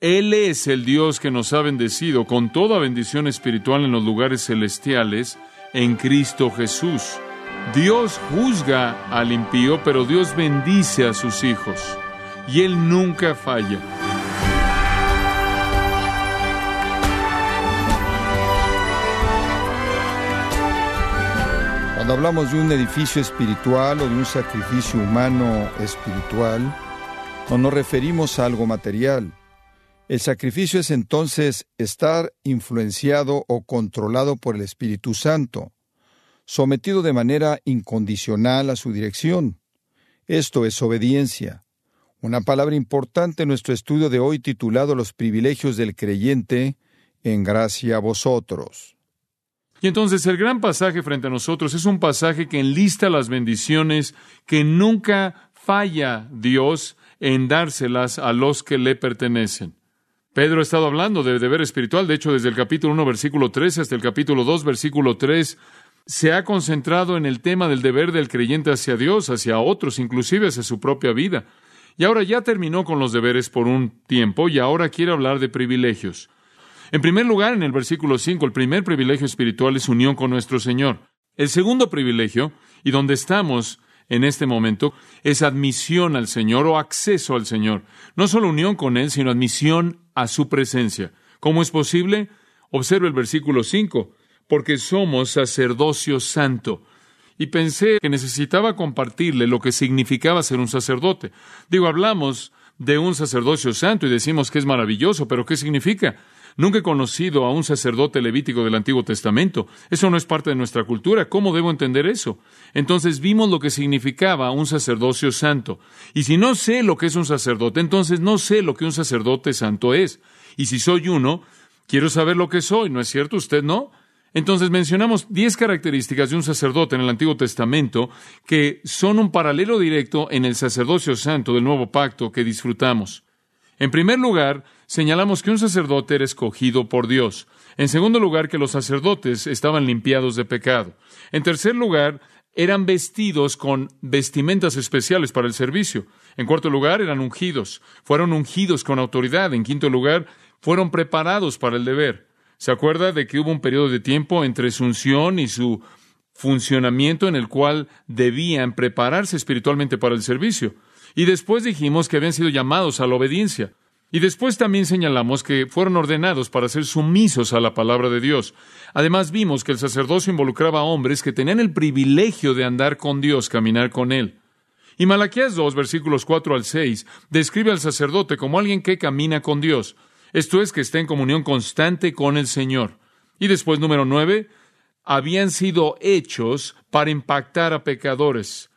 Él es el Dios que nos ha bendecido con toda bendición espiritual en los lugares celestiales en Cristo Jesús. Dios juzga al impío, pero Dios bendice a sus hijos. Y Él nunca falla. Cuando hablamos de un edificio espiritual o de un sacrificio humano espiritual, no nos referimos a algo material. El sacrificio es entonces estar influenciado o controlado por el Espíritu Santo, sometido de manera incondicional a su dirección. Esto es obediencia, una palabra importante en nuestro estudio de hoy titulado Los privilegios del creyente en gracia a vosotros. Y entonces el gran pasaje frente a nosotros es un pasaje que enlista las bendiciones que nunca falla Dios en dárselas a los que le pertenecen. Pedro ha estado hablando de deber espiritual, de hecho, desde el capítulo 1, versículo 13 hasta el capítulo 2, versículo 3, se ha concentrado en el tema del deber del creyente hacia Dios, hacia otros, inclusive hacia su propia vida. Y ahora ya terminó con los deberes por un tiempo y ahora quiere hablar de privilegios. En primer lugar, en el versículo 5, el primer privilegio espiritual es unión con nuestro Señor. El segundo privilegio, y donde estamos en este momento es admisión al Señor o acceso al Señor. No solo unión con Él, sino admisión a su presencia. ¿Cómo es posible? Observe el versículo 5, porque somos sacerdocio santo. Y pensé que necesitaba compartirle lo que significaba ser un sacerdote. Digo, hablamos de un sacerdocio santo y decimos que es maravilloso, pero ¿qué significa? Nunca he conocido a un sacerdote levítico del Antiguo Testamento. Eso no es parte de nuestra cultura. ¿Cómo debo entender eso? Entonces vimos lo que significaba un sacerdocio santo. Y si no sé lo que es un sacerdote, entonces no sé lo que un sacerdote santo es. Y si soy uno, quiero saber lo que soy, ¿no es cierto? ¿Usted no? Entonces mencionamos diez características de un sacerdote en el Antiguo Testamento que son un paralelo directo en el sacerdocio santo del nuevo pacto que disfrutamos. En primer lugar, señalamos que un sacerdote era escogido por Dios. En segundo lugar, que los sacerdotes estaban limpiados de pecado. En tercer lugar, eran vestidos con vestimentas especiales para el servicio. En cuarto lugar, eran ungidos. Fueron ungidos con autoridad. En quinto lugar, fueron preparados para el deber. ¿Se acuerda de que hubo un periodo de tiempo entre su unción y su funcionamiento en el cual debían prepararse espiritualmente para el servicio? Y después dijimos que habían sido llamados a la obediencia. Y después también señalamos que fueron ordenados para ser sumisos a la palabra de Dios. Además vimos que el sacerdocio involucraba a hombres que tenían el privilegio de andar con Dios, caminar con Él. Y Malaquías 2, versículos 4 al 6, describe al sacerdote como alguien que camina con Dios. Esto es, que está en comunión constante con el Señor. Y después, número 9, habían sido hechos para impactar a pecadores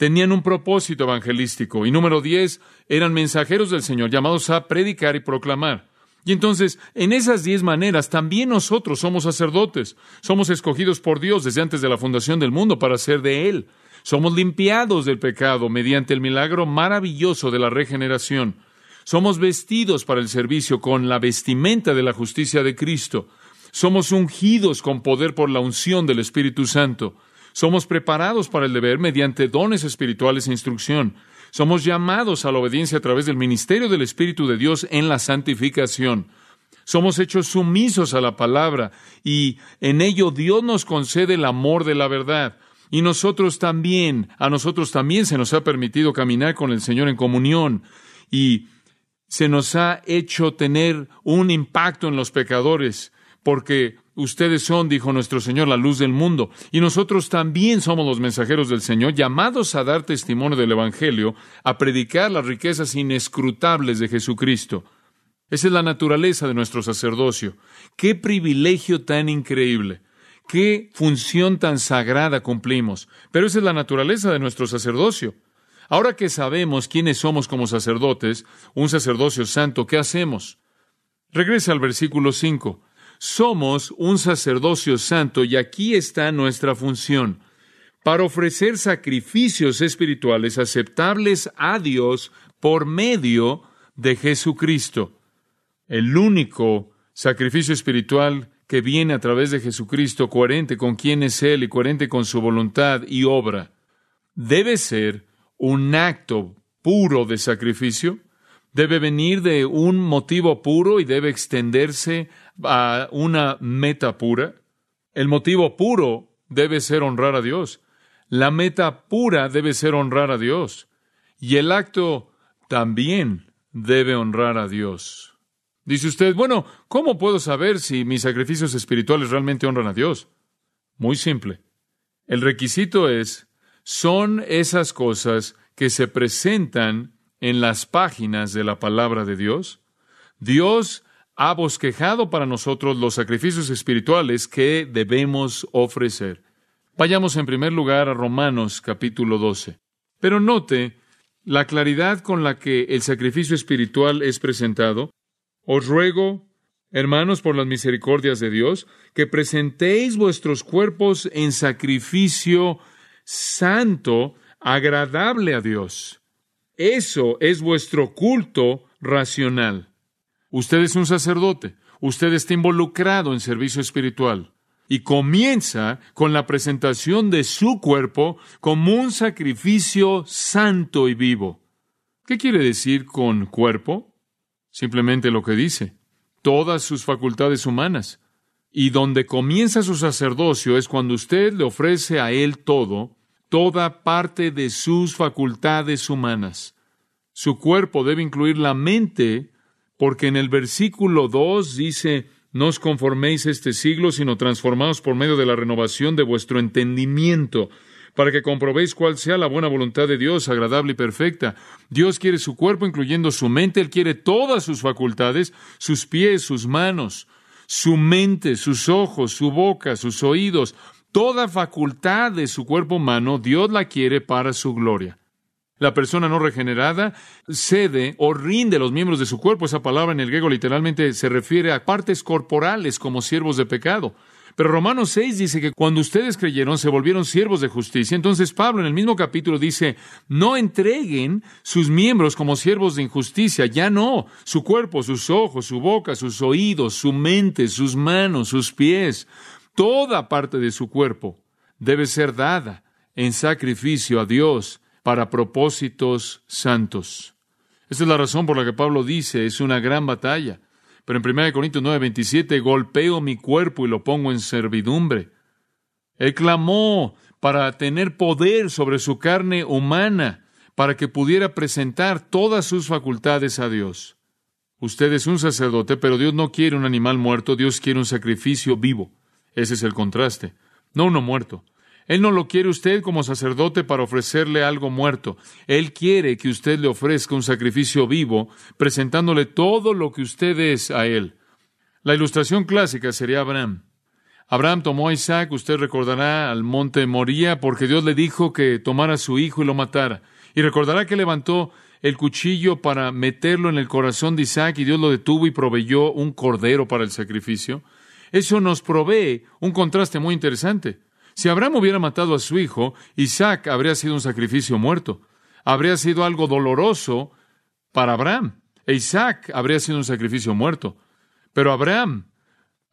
tenían un propósito evangelístico. Y número diez, eran mensajeros del Señor, llamados a predicar y proclamar. Y entonces, en esas diez maneras, también nosotros somos sacerdotes. Somos escogidos por Dios desde antes de la fundación del mundo para ser de Él. Somos limpiados del pecado mediante el milagro maravilloso de la regeneración. Somos vestidos para el servicio con la vestimenta de la justicia de Cristo. Somos ungidos con poder por la unción del Espíritu Santo. Somos preparados para el deber mediante dones espirituales e instrucción. Somos llamados a la obediencia a través del ministerio del Espíritu de Dios en la santificación. Somos hechos sumisos a la palabra y en ello Dios nos concede el amor de la verdad. Y nosotros también, a nosotros también se nos ha permitido caminar con el Señor en comunión y se nos ha hecho tener un impacto en los pecadores, porque Ustedes son, dijo nuestro Señor, la luz del mundo, y nosotros también somos los mensajeros del Señor, llamados a dar testimonio del Evangelio, a predicar las riquezas inescrutables de Jesucristo. Esa es la naturaleza de nuestro sacerdocio. Qué privilegio tan increíble. Qué función tan sagrada cumplimos. Pero esa es la naturaleza de nuestro sacerdocio. Ahora que sabemos quiénes somos como sacerdotes, un sacerdocio santo, ¿qué hacemos? Regresa al versículo 5 somos un sacerdocio santo y aquí está nuestra función, para ofrecer sacrificios espirituales aceptables a Dios por medio de Jesucristo. El único sacrificio espiritual que viene a través de Jesucristo, coherente con quién es Él y coherente con su voluntad y obra, debe ser un acto puro de sacrificio, debe venir de un motivo puro y debe extenderse a una meta pura. El motivo puro debe ser honrar a Dios. La meta pura debe ser honrar a Dios. Y el acto también debe honrar a Dios. Dice usted, bueno, ¿cómo puedo saber si mis sacrificios espirituales realmente honran a Dios? Muy simple. El requisito es, son esas cosas que se presentan en las páginas de la palabra de Dios. Dios ha bosquejado para nosotros los sacrificios espirituales que debemos ofrecer. Vayamos en primer lugar a Romanos capítulo 12. Pero note la claridad con la que el sacrificio espiritual es presentado. Os ruego, hermanos, por las misericordias de Dios, que presentéis vuestros cuerpos en sacrificio santo, agradable a Dios. Eso es vuestro culto racional. Usted es un sacerdote, usted está involucrado en servicio espiritual y comienza con la presentación de su cuerpo como un sacrificio santo y vivo. ¿Qué quiere decir con cuerpo? Simplemente lo que dice, todas sus facultades humanas. Y donde comienza su sacerdocio es cuando usted le ofrece a Él todo, toda parte de sus facultades humanas. Su cuerpo debe incluir la mente, porque en el versículo 2 dice, no os conforméis este siglo, sino transformaos por medio de la renovación de vuestro entendimiento, para que comprobéis cuál sea la buena voluntad de Dios, agradable y perfecta. Dios quiere su cuerpo, incluyendo su mente, Él quiere todas sus facultades, sus pies, sus manos, su mente, sus ojos, su boca, sus oídos, toda facultad de su cuerpo humano, Dios la quiere para su gloria. La persona no regenerada cede o rinde los miembros de su cuerpo. Esa palabra en el griego literalmente se refiere a partes corporales como siervos de pecado. Pero Romanos 6 dice que cuando ustedes creyeron se volvieron siervos de justicia. Entonces Pablo en el mismo capítulo dice, no entreguen sus miembros como siervos de injusticia, ya no, su cuerpo, sus ojos, su boca, sus oídos, su mente, sus manos, sus pies, toda parte de su cuerpo debe ser dada en sacrificio a Dios para propósitos santos. Esta es la razón por la que Pablo dice, es una gran batalla. Pero en 1 Corintios 9, 27, golpeo mi cuerpo y lo pongo en servidumbre. Él clamó para tener poder sobre su carne humana, para que pudiera presentar todas sus facultades a Dios. Usted es un sacerdote, pero Dios no quiere un animal muerto, Dios quiere un sacrificio vivo. Ese es el contraste, no uno muerto. Él no lo quiere usted como sacerdote para ofrecerle algo muerto. Él quiere que usted le ofrezca un sacrificio vivo, presentándole todo lo que usted es a Él. La ilustración clásica sería Abraham. Abraham tomó a Isaac, usted recordará, al monte Moría, porque Dios le dijo que tomara a su hijo y lo matara. Y recordará que levantó el cuchillo para meterlo en el corazón de Isaac y Dios lo detuvo y proveyó un cordero para el sacrificio. Eso nos provee un contraste muy interesante. Si Abraham hubiera matado a su hijo, Isaac habría sido un sacrificio muerto. Habría sido algo doloroso para Abraham. E Isaac habría sido un sacrificio muerto. Pero Abraham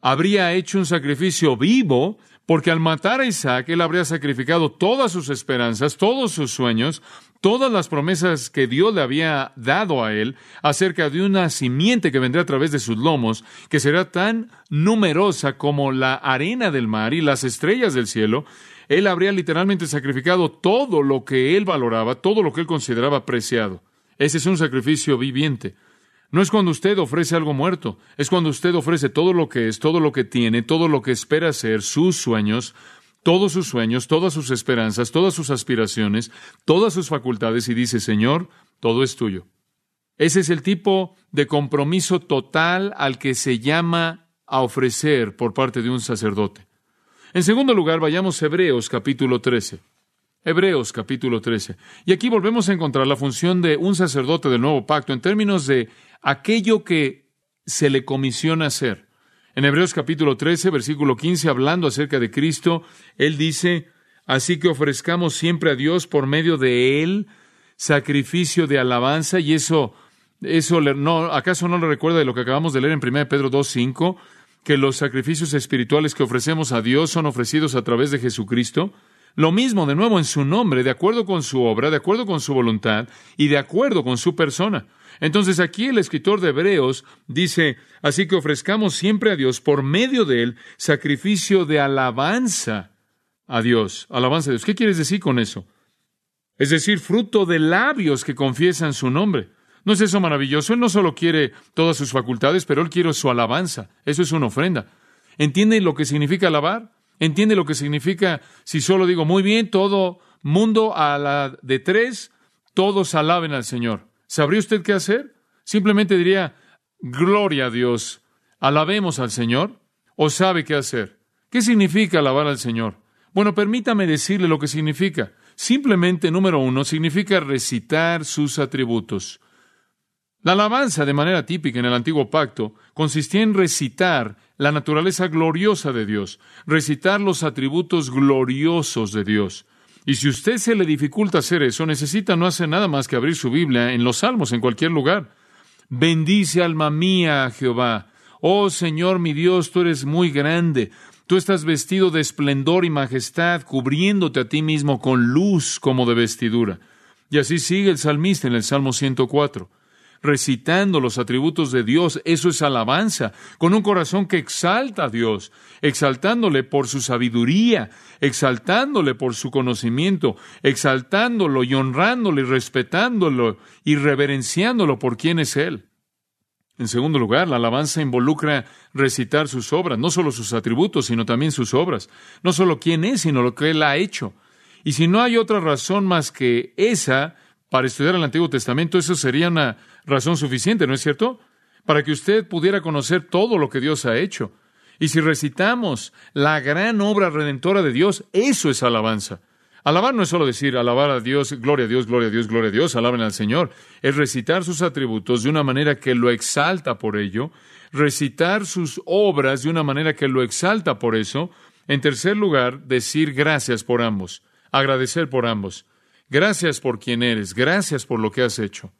habría hecho un sacrificio vivo porque al matar a Isaac, él habría sacrificado todas sus esperanzas, todos sus sueños, todas las promesas que Dios le había dado a él acerca de una simiente que vendría a través de sus lomos, que será tan numerosa como la arena del mar y las estrellas del cielo, él habría literalmente sacrificado todo lo que él valoraba, todo lo que él consideraba preciado. Ese es un sacrificio viviente. No es cuando usted ofrece algo muerto, es cuando usted ofrece todo lo que es, todo lo que tiene, todo lo que espera ser, sus sueños, todos sus sueños, todas sus esperanzas, todas sus aspiraciones, todas sus facultades y dice, Señor, todo es tuyo. Ese es el tipo de compromiso total al que se llama a ofrecer por parte de un sacerdote. En segundo lugar, vayamos a Hebreos capítulo 13. Hebreos capítulo 13. Y aquí volvemos a encontrar la función de un sacerdote del nuevo pacto en términos de aquello que se le comisiona hacer. En Hebreos capítulo 13, versículo 15, hablando acerca de Cristo, él dice, así que ofrezcamos siempre a Dios por medio de él sacrificio de alabanza y eso eso no acaso no le recuerda de lo que acabamos de leer en 1 Pedro 2:5 que los sacrificios espirituales que ofrecemos a Dios son ofrecidos a través de Jesucristo? Lo mismo de nuevo en su nombre, de acuerdo con su obra, de acuerdo con su voluntad y de acuerdo con su persona. Entonces aquí el escritor de Hebreos dice, así que ofrezcamos siempre a Dios por medio de él sacrificio de alabanza a Dios, alabanza a Dios. ¿Qué quieres decir con eso? Es decir, fruto de labios que confiesan su nombre. ¿No es eso maravilloso? Él no solo quiere todas sus facultades, pero él quiere su alabanza. Eso es una ofrenda. ¿Entiende lo que significa alabar? ¿Entiende lo que significa si solo digo, muy bien, todo mundo a la de tres, todos alaben al Señor? ¿Sabría usted qué hacer? Simplemente diría, gloria a Dios, alabemos al Señor, o sabe qué hacer. ¿Qué significa alabar al Señor? Bueno, permítame decirle lo que significa. Simplemente, número uno, significa recitar sus atributos. La alabanza, de manera típica en el antiguo pacto, consistía en recitar la naturaleza gloriosa de Dios, recitar los atributos gloriosos de Dios. Y si usted se le dificulta hacer eso, necesita no hacer nada más que abrir su Biblia en los Salmos, en cualquier lugar. Bendice alma mía Jehová. Oh Señor mi Dios, tú eres muy grande. Tú estás vestido de esplendor y majestad, cubriéndote a ti mismo con luz como de vestidura. Y así sigue el salmista en el Salmo 104 recitando los atributos de Dios, eso es alabanza, con un corazón que exalta a Dios, exaltándole por su sabiduría, exaltándole por su conocimiento, exaltándolo y honrándolo y respetándolo y reverenciándolo por quien es Él. En segundo lugar, la alabanza involucra recitar sus obras, no solo sus atributos, sino también sus obras, no solo quién es, sino lo que Él ha hecho. Y si no hay otra razón más que esa para estudiar el Antiguo Testamento, eso sería una razón suficiente, ¿no es cierto? Para que usted pudiera conocer todo lo que Dios ha hecho. Y si recitamos la gran obra redentora de Dios, eso es alabanza. Alabar no es solo decir alabar a Dios, gloria a Dios, gloria a Dios, gloria a Dios, alaben al Señor. Es recitar sus atributos de una manera que lo exalta por ello, recitar sus obras de una manera que lo exalta por eso. En tercer lugar, decir gracias por ambos, agradecer por ambos. Gracias por quien eres, gracias por lo que has hecho.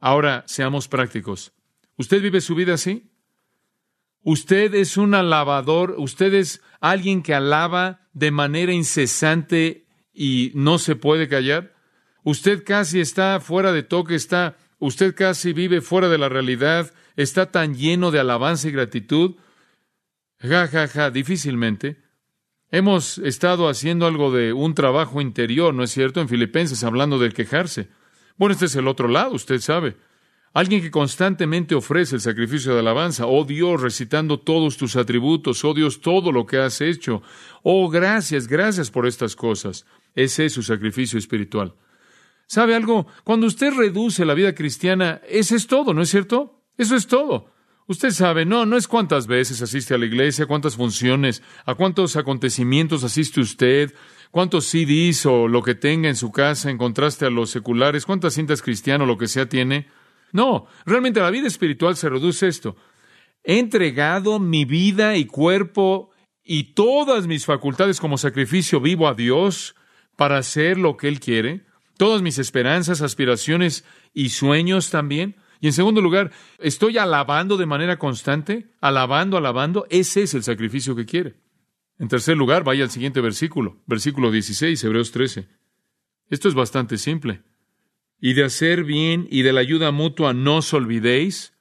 Ahora, seamos prácticos. ¿Usted vive su vida así? Usted es un alabador, usted es alguien que alaba de manera incesante y no se puede callar. Usted casi está fuera de toque, está, usted casi vive fuera de la realidad, está tan lleno de alabanza y gratitud. Ja, ja, ja, difícilmente. Hemos estado haciendo algo de un trabajo interior, ¿no es cierto? En Filipenses, hablando del quejarse. Bueno, este es el otro lado, usted sabe. Alguien que constantemente ofrece el sacrificio de alabanza. Oh Dios, recitando todos tus atributos. Oh Dios, todo lo que has hecho. Oh, gracias, gracias por estas cosas. Ese es su sacrificio espiritual. ¿Sabe algo? Cuando usted reduce la vida cristiana, ese es todo, ¿no es cierto? Eso es todo. Usted sabe, no, no es cuántas veces asiste a la iglesia, cuántas funciones, a cuántos acontecimientos asiste usted, cuántos CDs o lo que tenga en su casa en contraste a los seculares, cuántas cintas cristianas o lo que sea tiene. No, realmente la vida espiritual se reduce a esto. He entregado mi vida y cuerpo y todas mis facultades como sacrificio vivo a Dios para hacer lo que Él quiere, todas mis esperanzas, aspiraciones y sueños también. Y en segundo lugar, estoy alabando de manera constante, alabando, alabando, ese es el sacrificio que quiere. En tercer lugar, vaya al siguiente versículo, versículo 16, Hebreos 13. Esto es bastante simple. Y de hacer bien y de la ayuda mutua no os olvidéis.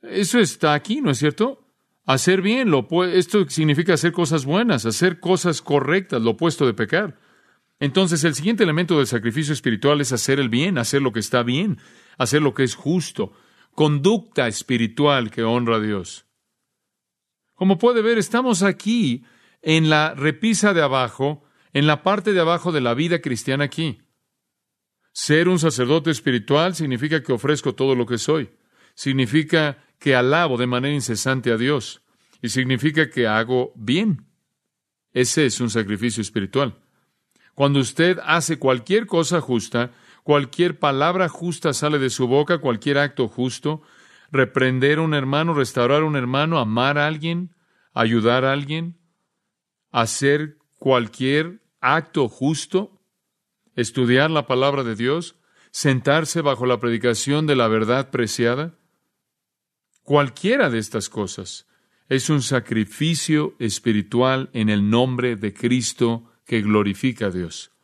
Eso está aquí, ¿no es cierto? Hacer bien, lo, esto significa hacer cosas buenas, hacer cosas correctas, lo opuesto de pecar. Entonces, el siguiente elemento del sacrificio espiritual es hacer el bien, hacer lo que está bien, hacer lo que es justo, conducta espiritual que honra a Dios. Como puede ver, estamos aquí en la repisa de abajo, en la parte de abajo de la vida cristiana aquí. Ser un sacerdote espiritual significa que ofrezco todo lo que soy. Significa que alabo de manera incesante a Dios. Y significa que hago bien. Ese es un sacrificio espiritual. Cuando usted hace cualquier cosa justa, cualquier palabra justa sale de su boca, cualquier acto justo, reprender a un hermano, restaurar a un hermano, amar a alguien, ayudar a alguien, hacer cualquier acto justo, estudiar la palabra de Dios, sentarse bajo la predicación de la verdad preciada. Cualquiera de estas cosas es un sacrificio espiritual en el nombre de Cristo que glorifica a Dios.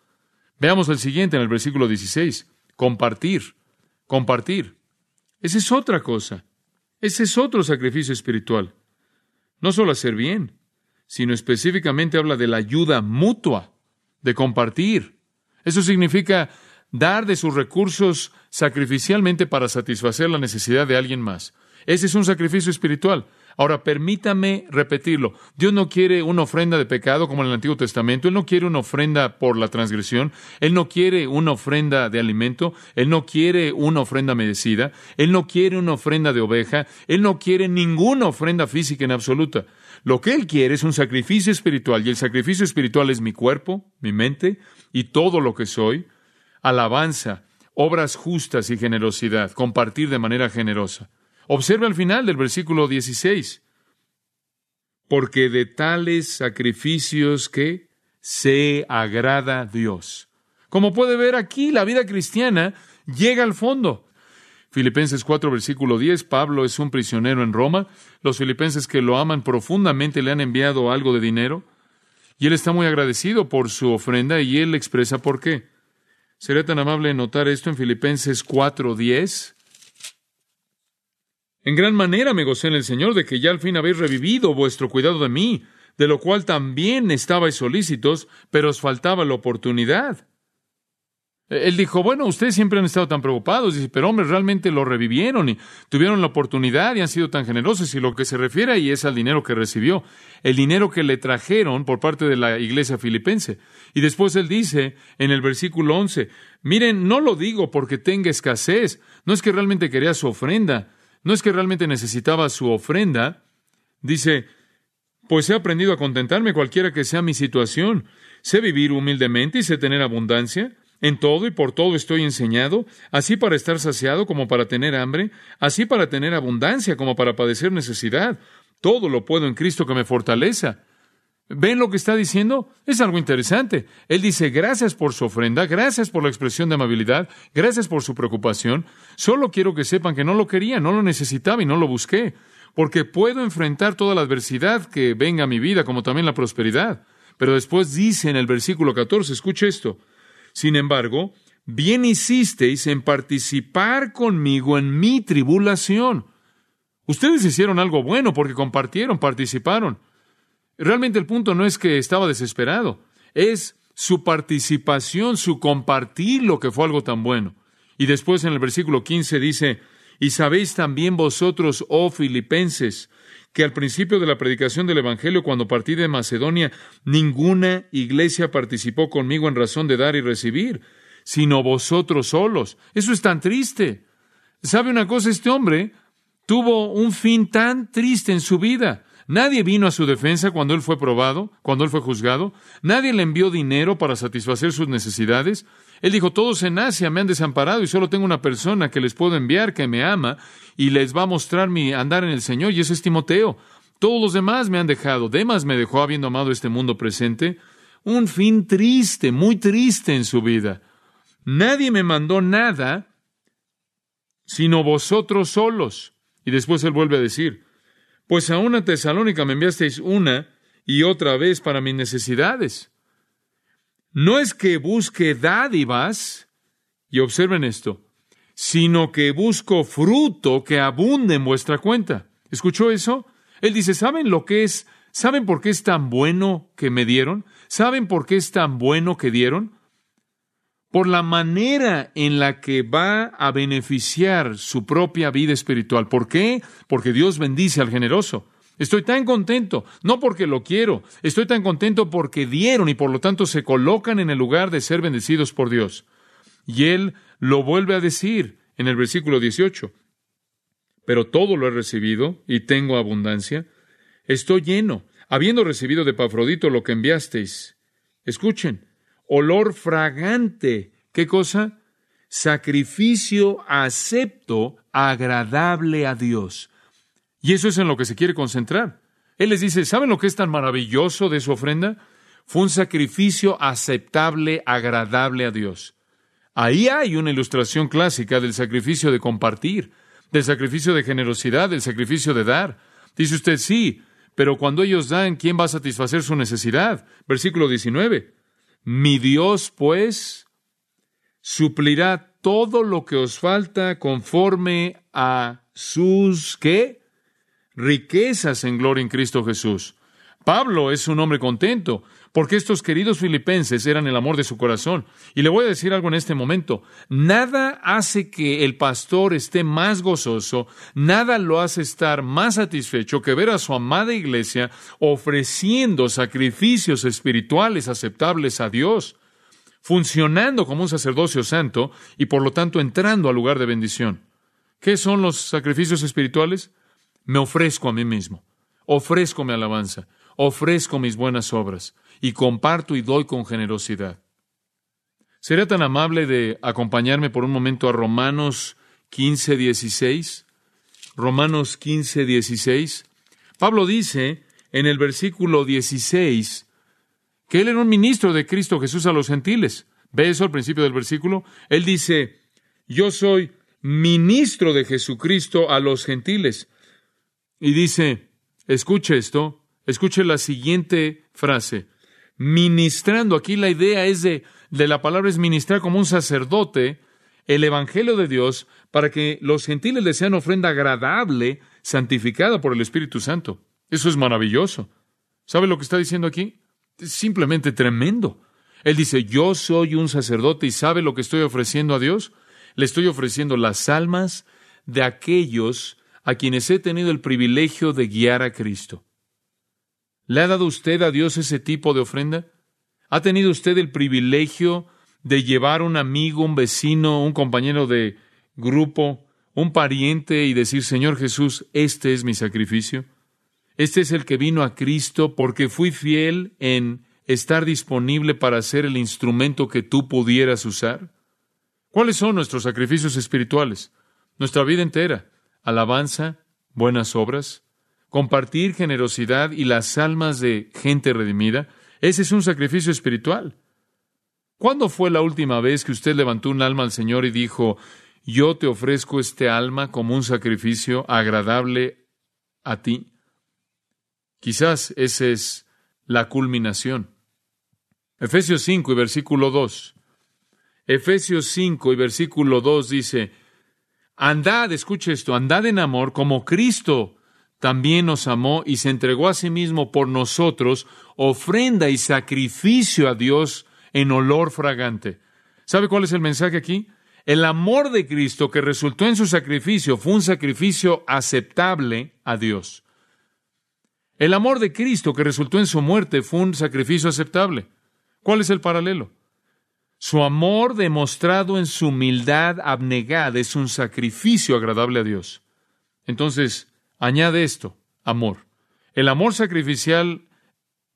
Veamos el siguiente en el versículo 16. Compartir. compartir. Esa es otra cosa. Ese es otro sacrificio espiritual. No solo hacer bien, sino específicamente habla de la ayuda mutua, de compartir. Eso significa dar de sus recursos sacrificialmente para satisfacer la necesidad de alguien más. Ese es un sacrificio espiritual. Ahora, permítame repetirlo. Dios no quiere una ofrenda de pecado como en el Antiguo Testamento. Él no quiere una ofrenda por la transgresión. Él no quiere una ofrenda de alimento. Él no quiere una ofrenda merecida. Él no quiere una ofrenda de oveja. Él no quiere ninguna ofrenda física en absoluta. Lo que Él quiere es un sacrificio espiritual. Y el sacrificio espiritual es mi cuerpo, mi mente y todo lo que soy. Alabanza, obras justas y generosidad. Compartir de manera generosa. Observe al final del versículo 16. Porque de tales sacrificios que se agrada Dios. Como puede ver aquí, la vida cristiana llega al fondo. Filipenses 4, versículo 10, Pablo es un prisionero en Roma. Los filipenses que lo aman profundamente le han enviado algo de dinero. Y él está muy agradecido por su ofrenda y él expresa por qué. Sería tan amable notar esto en Filipenses 4, 10. En gran manera me gocé en el Señor de que ya al fin habéis revivido vuestro cuidado de mí, de lo cual también estabais solícitos, pero os faltaba la oportunidad. Él dijo, bueno, ustedes siempre han estado tan preocupados, dice, pero hombre, realmente lo revivieron y tuvieron la oportunidad y han sido tan generosos. Y lo que se refiere ahí es al dinero que recibió, el dinero que le trajeron por parte de la iglesia filipense. Y después él dice en el versículo 11, miren, no lo digo porque tenga escasez, no es que realmente quería su ofrenda, no es que realmente necesitaba su ofrenda. Dice, pues he aprendido a contentarme cualquiera que sea mi situación. Sé vivir humildemente y sé tener abundancia. En todo y por todo estoy enseñado, así para estar saciado como para tener hambre, así para tener abundancia como para padecer necesidad. Todo lo puedo en Cristo que me fortaleza. ¿Ven lo que está diciendo? Es algo interesante. Él dice, gracias por su ofrenda, gracias por la expresión de amabilidad, gracias por su preocupación. Solo quiero que sepan que no lo quería, no lo necesitaba y no lo busqué, porque puedo enfrentar toda la adversidad que venga a mi vida, como también la prosperidad. Pero después dice en el versículo 14, escuche esto, sin embargo, bien hicisteis en participar conmigo en mi tribulación. Ustedes hicieron algo bueno porque compartieron, participaron. Realmente el punto no es que estaba desesperado, es su participación, su compartir lo que fue algo tan bueno. Y después en el versículo 15 dice, y sabéis también vosotros, oh filipenses, que al principio de la predicación del Evangelio, cuando partí de Macedonia, ninguna iglesia participó conmigo en razón de dar y recibir, sino vosotros solos. Eso es tan triste. ¿Sabe una cosa? Este hombre tuvo un fin tan triste en su vida. Nadie vino a su defensa cuando él fue probado, cuando él fue juzgado. Nadie le envió dinero para satisfacer sus necesidades. Él dijo, todos en Asia me han desamparado y solo tengo una persona que les puedo enviar que me ama y les va a mostrar mi andar en el Señor y es Timoteo. Todos los demás me han dejado. Demas me dejó habiendo amado este mundo presente. Un fin triste, muy triste en su vida. Nadie me mandó nada sino vosotros solos. Y después él vuelve a decir, pues a una Tesalónica me enviasteis una y otra vez para mis necesidades. No es que busque dádivas, y observen esto, sino que busco fruto que abunde en vuestra cuenta. ¿Escuchó eso? Él dice, ¿saben lo que es? ¿Saben por qué es tan bueno que me dieron? ¿Saben por qué es tan bueno que dieron? Por la manera en la que va a beneficiar su propia vida espiritual. ¿Por qué? Porque Dios bendice al generoso. Estoy tan contento, no porque lo quiero, estoy tan contento porque dieron y por lo tanto se colocan en el lugar de ser bendecidos por Dios. Y él lo vuelve a decir en el versículo 18. Pero todo lo he recibido y tengo abundancia. Estoy lleno, habiendo recibido de Pafrodito lo que enviasteis. Escuchen, olor fragante. ¿Qué cosa? Sacrificio acepto, agradable a Dios. Y eso es en lo que se quiere concentrar. Él les dice, ¿saben lo que es tan maravilloso de su ofrenda? Fue un sacrificio aceptable, agradable a Dios. Ahí hay una ilustración clásica del sacrificio de compartir, del sacrificio de generosidad, del sacrificio de dar. Dice usted, sí, pero cuando ellos dan, ¿quién va a satisfacer su necesidad? Versículo 19. Mi Dios, pues, suplirá todo lo que os falta conforme a sus, ¿qué? Riquezas en gloria en Cristo Jesús. Pablo es un hombre contento, porque estos queridos filipenses eran el amor de su corazón. Y le voy a decir algo en este momento. Nada hace que el pastor esté más gozoso, nada lo hace estar más satisfecho que ver a su amada iglesia ofreciendo sacrificios espirituales aceptables a Dios, funcionando como un sacerdocio santo y por lo tanto entrando al lugar de bendición. ¿Qué son los sacrificios espirituales? Me ofrezco a mí mismo, ofrezco mi alabanza, ofrezco mis buenas obras y comparto y doy con generosidad. ¿Sería tan amable de acompañarme por un momento a Romanos 15, 16? Romanos 15, 16. Pablo dice en el versículo 16 que él era un ministro de Cristo Jesús a los gentiles. ¿Ve eso al principio del versículo? Él dice, yo soy ministro de Jesucristo a los gentiles. Y dice, escuche esto, Escuche la siguiente frase. Ministrando, aquí la idea es de, de la palabra es ministrar como un sacerdote el Evangelio de Dios para que los gentiles le sean ofrenda agradable, santificada por el Espíritu Santo. Eso es maravilloso. ¿Sabe lo que está diciendo aquí? Es simplemente tremendo. Él dice, yo soy un sacerdote y ¿sabe lo que estoy ofreciendo a Dios? Le estoy ofreciendo las almas de aquellos a quienes he tenido el privilegio de guiar a Cristo. ¿Le ha dado usted a Dios ese tipo de ofrenda? ¿Ha tenido usted el privilegio de llevar un amigo, un vecino, un compañero de grupo, un pariente y decir, Señor Jesús, este es mi sacrificio? Este es el que vino a Cristo porque fui fiel en estar disponible para ser el instrumento que tú pudieras usar. ¿Cuáles son nuestros sacrificios espirituales? Nuestra vida entera. Alabanza, buenas obras, compartir generosidad y las almas de gente redimida, ese es un sacrificio espiritual. ¿Cuándo fue la última vez que usted levantó un alma al Señor y dijo, yo te ofrezco este alma como un sacrificio agradable a ti? Quizás esa es la culminación. Efesios 5 y versículo 2. Efesios 5 y versículo 2 dice, Andad, escuche esto, andad en amor como Cristo también nos amó y se entregó a sí mismo por nosotros, ofrenda y sacrificio a Dios en olor fragante. ¿Sabe cuál es el mensaje aquí? El amor de Cristo que resultó en su sacrificio fue un sacrificio aceptable a Dios. El amor de Cristo que resultó en su muerte fue un sacrificio aceptable. ¿Cuál es el paralelo? Su amor demostrado en su humildad abnegada es un sacrificio agradable a Dios. Entonces, Añade esto, amor. El amor sacrificial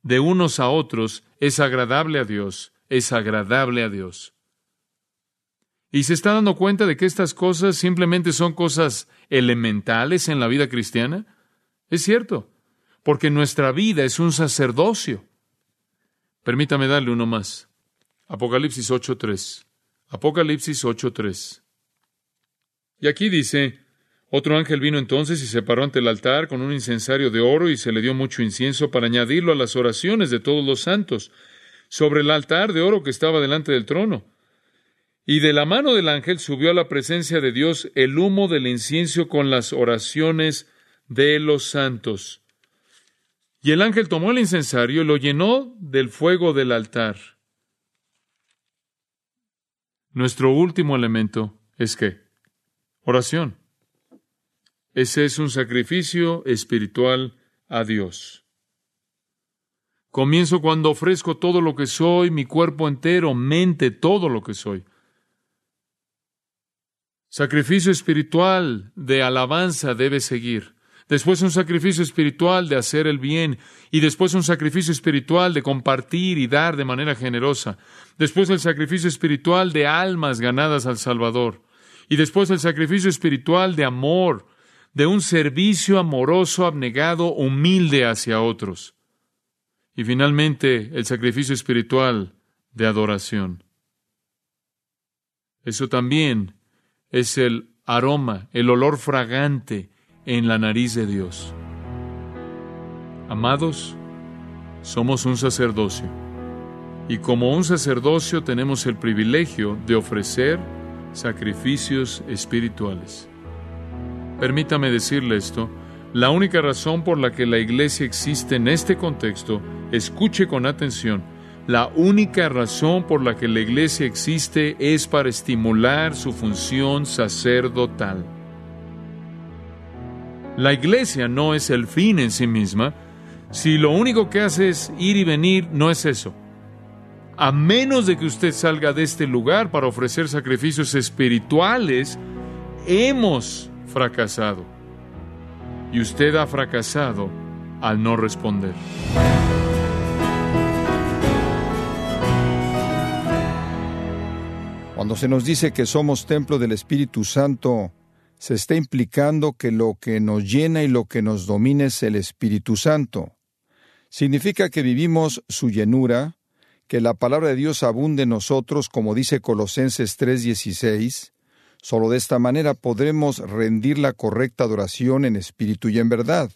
de unos a otros es agradable a Dios, es agradable a Dios. ¿Y se está dando cuenta de que estas cosas simplemente son cosas elementales en la vida cristiana? Es cierto, porque nuestra vida es un sacerdocio. Permítame darle uno más. Apocalipsis 8.3. Apocalipsis 8.3. Y aquí dice, otro ángel vino entonces y se paró ante el altar con un incensario de oro y se le dio mucho incienso para añadirlo a las oraciones de todos los santos, sobre el altar de oro que estaba delante del trono. Y de la mano del ángel subió a la presencia de Dios el humo del incienso con las oraciones de los santos. Y el ángel tomó el incensario y lo llenó del fuego del altar. Nuestro último elemento es que oración. Ese es un sacrificio espiritual a Dios. Comienzo cuando ofrezco todo lo que soy, mi cuerpo entero, mente, todo lo que soy. Sacrificio espiritual de alabanza debe seguir. Después un sacrificio espiritual de hacer el bien y después un sacrificio espiritual de compartir y dar de manera generosa. Después el sacrificio espiritual de almas ganadas al Salvador. Y después el sacrificio espiritual de amor, de un servicio amoroso, abnegado, humilde hacia otros. Y finalmente, el sacrificio espiritual de adoración. Eso también es el aroma, el olor fragante en la nariz de Dios. Amados, somos un sacerdocio. Y como un sacerdocio tenemos el privilegio de ofrecer sacrificios espirituales. Permítame decirle esto, la única razón por la que la iglesia existe en este contexto, escuche con atención, la única razón por la que la iglesia existe es para estimular su función sacerdotal. La iglesia no es el fin en sí misma. Si lo único que hace es ir y venir, no es eso. A menos de que usted salga de este lugar para ofrecer sacrificios espirituales, hemos fracasado. Y usted ha fracasado al no responder. Cuando se nos dice que somos templo del Espíritu Santo, se está implicando que lo que nos llena y lo que nos domina es el Espíritu Santo. Significa que vivimos su llenura, que la palabra de Dios abunde en nosotros, como dice Colosenses 3:16. Solo de esta manera podremos rendir la correcta adoración en espíritu y en verdad.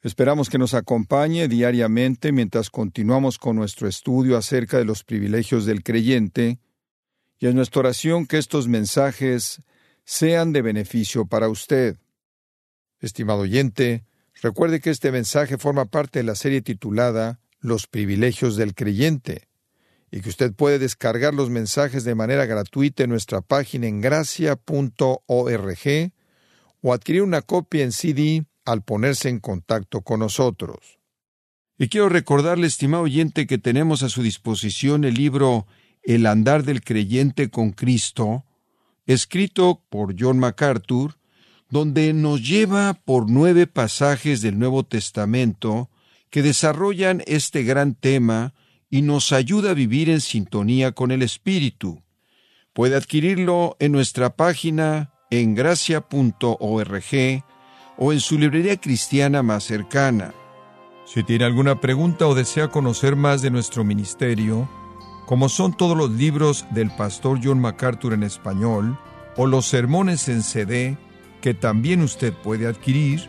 Esperamos que nos acompañe diariamente mientras continuamos con nuestro estudio acerca de los privilegios del creyente y es nuestra oración que estos mensajes sean de beneficio para usted. Estimado oyente, recuerde que este mensaje forma parte de la serie titulada Los privilegios del creyente, y que usted puede descargar los mensajes de manera gratuita en nuestra página en gracia.org o adquirir una copia en CD al ponerse en contacto con nosotros. Y quiero recordarle, estimado oyente, que tenemos a su disposición el libro el andar del creyente con Cristo, escrito por John MacArthur, donde nos lleva por nueve pasajes del Nuevo Testamento que desarrollan este gran tema y nos ayuda a vivir en sintonía con el Espíritu. Puede adquirirlo en nuestra página en gracia.org o en su librería cristiana más cercana. Si tiene alguna pregunta o desea conocer más de nuestro ministerio, como son todos los libros del pastor John MacArthur en español, o los sermones en CD, que también usted puede adquirir,